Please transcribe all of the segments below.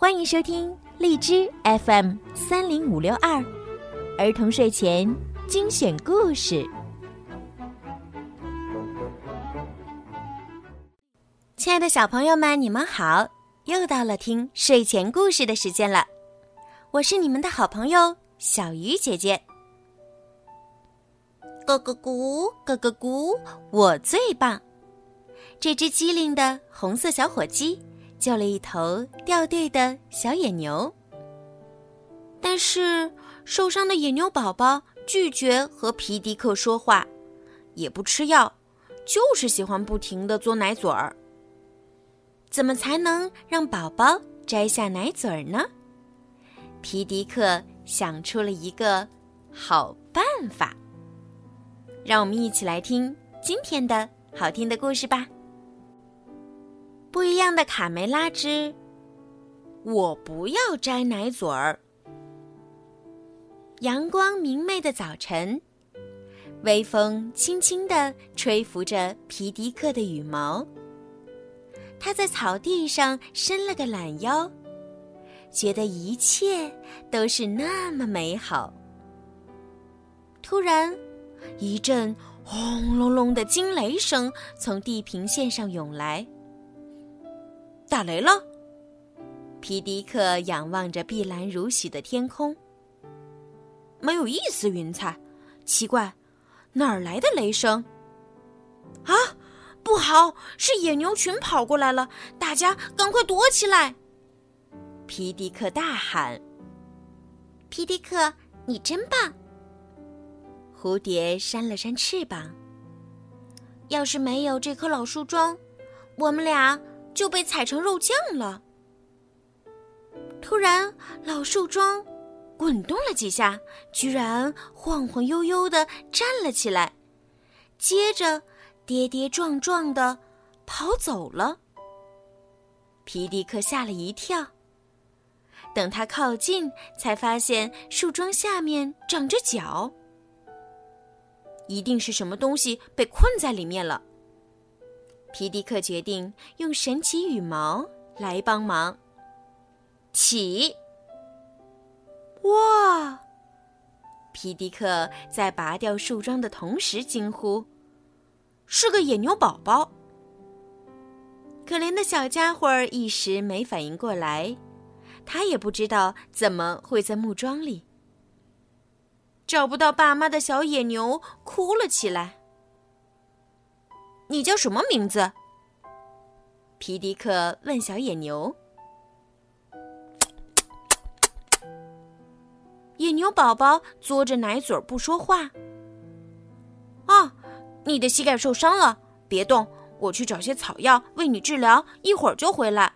欢迎收听荔枝 FM 三零五六二儿童睡前精选故事。亲爱的小朋友们，你们好！又到了听睡前故事的时间了，我是你们的好朋友小鱼姐姐。咯咯咕，咯咯咕，我最棒！这只机灵的红色小火鸡救了一头掉队的小野牛，但是受伤的野牛宝宝拒绝和皮迪克说话，也不吃药，就是喜欢不停的嘬奶嘴儿。怎么才能让宝宝摘下奶嘴儿呢？皮迪克想出了一个好办法。让我们一起来听今天的好听的故事吧。不一样的卡梅拉之，我不要摘奶嘴儿。阳光明媚的早晨，微风轻轻地吹拂着皮迪克的羽毛。他在草地上伸了个懒腰，觉得一切都是那么美好。突然。一阵轰隆隆的惊雷声从地平线上涌来。打雷了！皮迪克仰望着碧蓝如洗的天空，没有一丝云彩。奇怪，哪儿来的雷声？啊，不好！是野牛群跑过来了，大家赶快躲起来！皮迪克大喊：“皮迪克，你真棒！”蝴蝶扇了扇翅膀。要是没有这棵老树桩，我们俩就被踩成肉酱了。突然，老树桩滚动了几下，居然晃晃悠悠的站了起来，接着跌跌撞撞的跑走了。皮迪克吓了一跳，等他靠近，才发现树桩下面长着脚。一定是什么东西被困在里面了。皮迪克决定用神奇羽毛来帮忙。起！哇！皮迪克在拔掉树桩的同时惊呼：“是个野牛宝宝！”可怜的小家伙一时没反应过来，他也不知道怎么会在木桩里。找不到爸妈的小野牛哭了起来。你叫什么名字？皮迪克问小野牛。野牛宝宝嘬着奶嘴不说话。啊，你的膝盖受伤了，别动，我去找些草药为你治疗，一会儿就回来。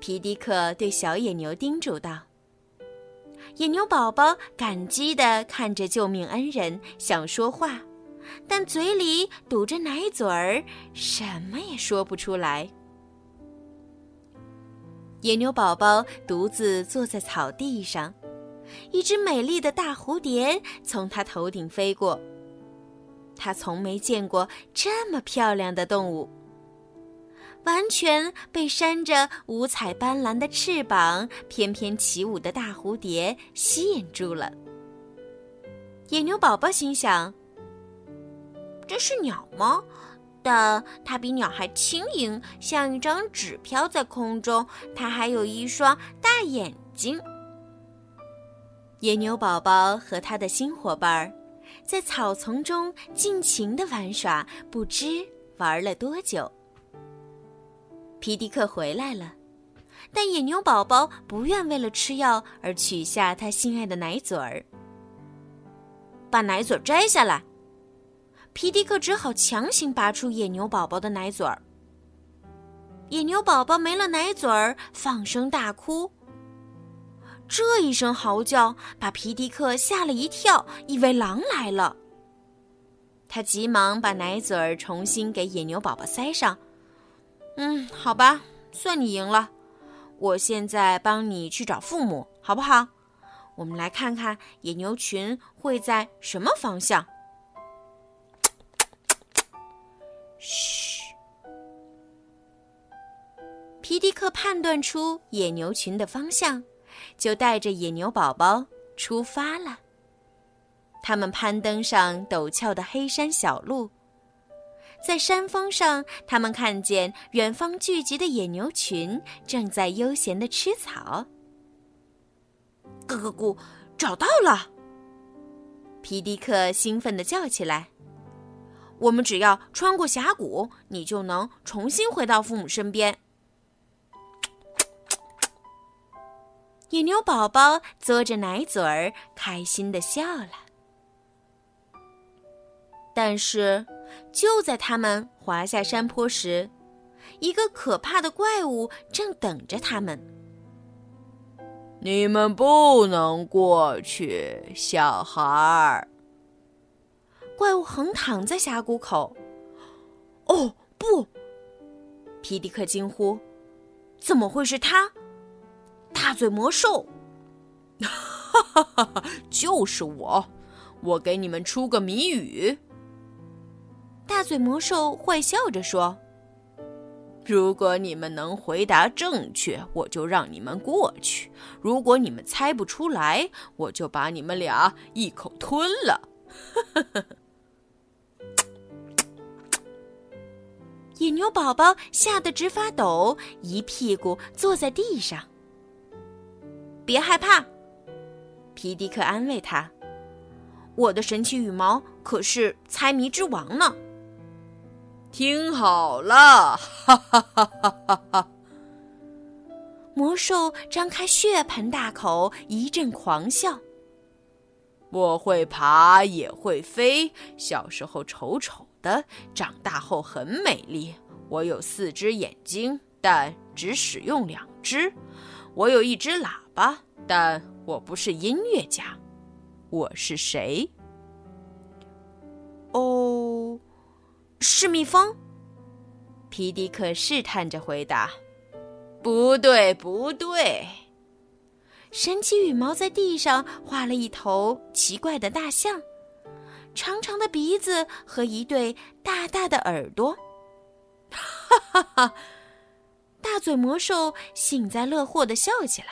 皮迪克对小野牛叮嘱道。野牛宝宝感激地看着救命恩人，想说话，但嘴里堵着奶嘴儿，什么也说不出来。野牛宝宝独自坐在草地上，一只美丽的大蝴蝶从它头顶飞过。它从没见过这么漂亮的动物。完全被扇着五彩斑斓的翅膀、翩翩起舞的大蝴蝶吸引住了。野牛宝宝心想：“这是鸟吗？但它比鸟还轻盈，像一张纸飘在空中。它还有一双大眼睛。”野牛宝宝和他的新伙伴儿在草丛中尽情的玩耍，不知玩了多久。皮迪克回来了，但野牛宝宝不愿为了吃药而取下他心爱的奶嘴儿。把奶嘴摘下来，皮迪克只好强行拔出野牛宝宝的奶嘴儿。野牛宝宝没了奶嘴儿，放声大哭。这一声嚎叫把皮迪克吓了一跳，以为狼来了。他急忙把奶嘴儿重新给野牛宝宝塞上。嗯，好吧，算你赢了。我现在帮你去找父母，好不好？我们来看看野牛群会在什么方向。嘘。皮迪克判断出野牛群的方向，就带着野牛宝宝出发了。他们攀登上陡峭的黑山小路，在山峰上，他们看见远方聚集的野牛群正在悠闲地吃草。咯咯咕，找到了！皮迪克兴奋地叫起来：“我们只要穿过峡谷，你就能重新回到父母身边。”野牛宝宝嘬着奶嘴儿，开心的笑了。但是，就在他们滑下山坡时，一个可怕的怪物正等着他们。你们不能过去，小孩儿。怪物横躺在峡谷口。哦，不！皮迪克惊呼：“怎么会是他？大嘴魔兽！” 哈哈哈哈！就是我！我给你们出个谜语。大嘴魔兽坏笑着说。如果你们能回答正确，我就让你们过去；如果你们猜不出来，我就把你们俩一口吞了。野牛宝宝吓得直发抖，一屁股坐在地上。别害怕，皮迪克安慰他：“我的神奇羽毛可是猜谜之王呢。”听好了，哈哈哈哈哈哈！魔兽张开血盆大口，一阵狂笑。我会爬，也会飞。小时候丑丑的，长大后很美丽。我有四只眼睛，但只使用两只。我有一只喇叭，但我不是音乐家。我是谁？哦。是蜜蜂，皮迪克试探着回答：“不对，不对。”神奇羽毛在地上画了一头奇怪的大象，长长的鼻子和一对大大的耳朵。哈哈哈！大嘴魔兽幸灾乐祸的笑起来：“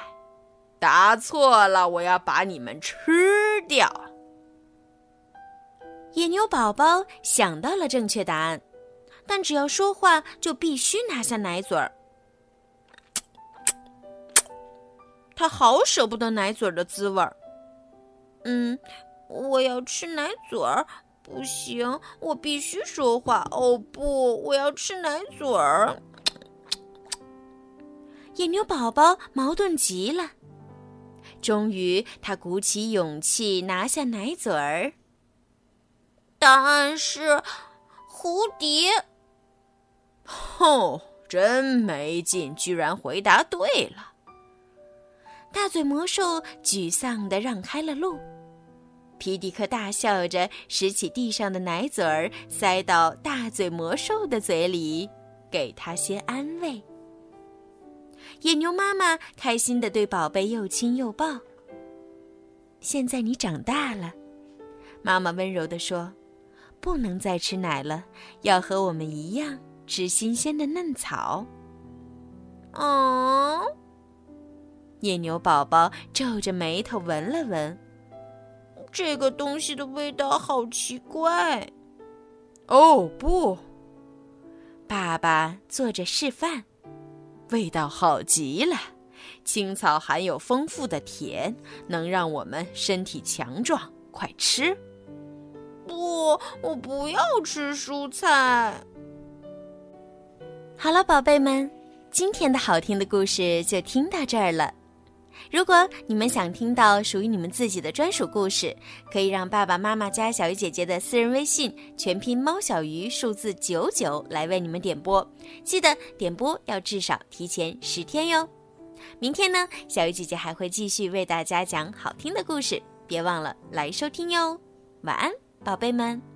答错了，我要把你们吃掉。”野牛宝宝想到了正确答案，但只要说话就必须拿下奶嘴儿。他好舍不得奶嘴儿的滋味儿。嗯，我要吃奶嘴儿，不行，我必须说话。哦不，我要吃奶嘴儿。野牛宝宝矛盾极了，终于他鼓起勇气拿下奶嘴儿。答案是蝴蝶。吼，真没劲，居然回答对了！大嘴魔兽沮丧地让开了路。皮迪克大笑着拾起地上的奶嘴儿，塞到大嘴魔兽的嘴里，给他些安慰。野牛妈妈开心地对宝贝又亲又抱。现在你长大了，妈妈温柔地说。不能再吃奶了，要和我们一样吃新鲜的嫩草。哦，野牛宝宝皱着眉头闻了闻，这个东西的味道好奇怪。哦不，爸爸做着示范，味道好极了。青草含有丰富的甜，能让我们身体强壮。快吃！不，我不要吃蔬菜。好了，宝贝们，今天的好听的故事就听到这儿了。如果你们想听到属于你们自己的专属故事，可以让爸爸妈妈加小鱼姐姐的私人微信，全拼猫小鱼数字九九来为你们点播。记得点播要至少提前十天哟。明天呢，小鱼姐姐还会继续为大家讲好听的故事，别忘了来收听哟。晚安。宝贝们。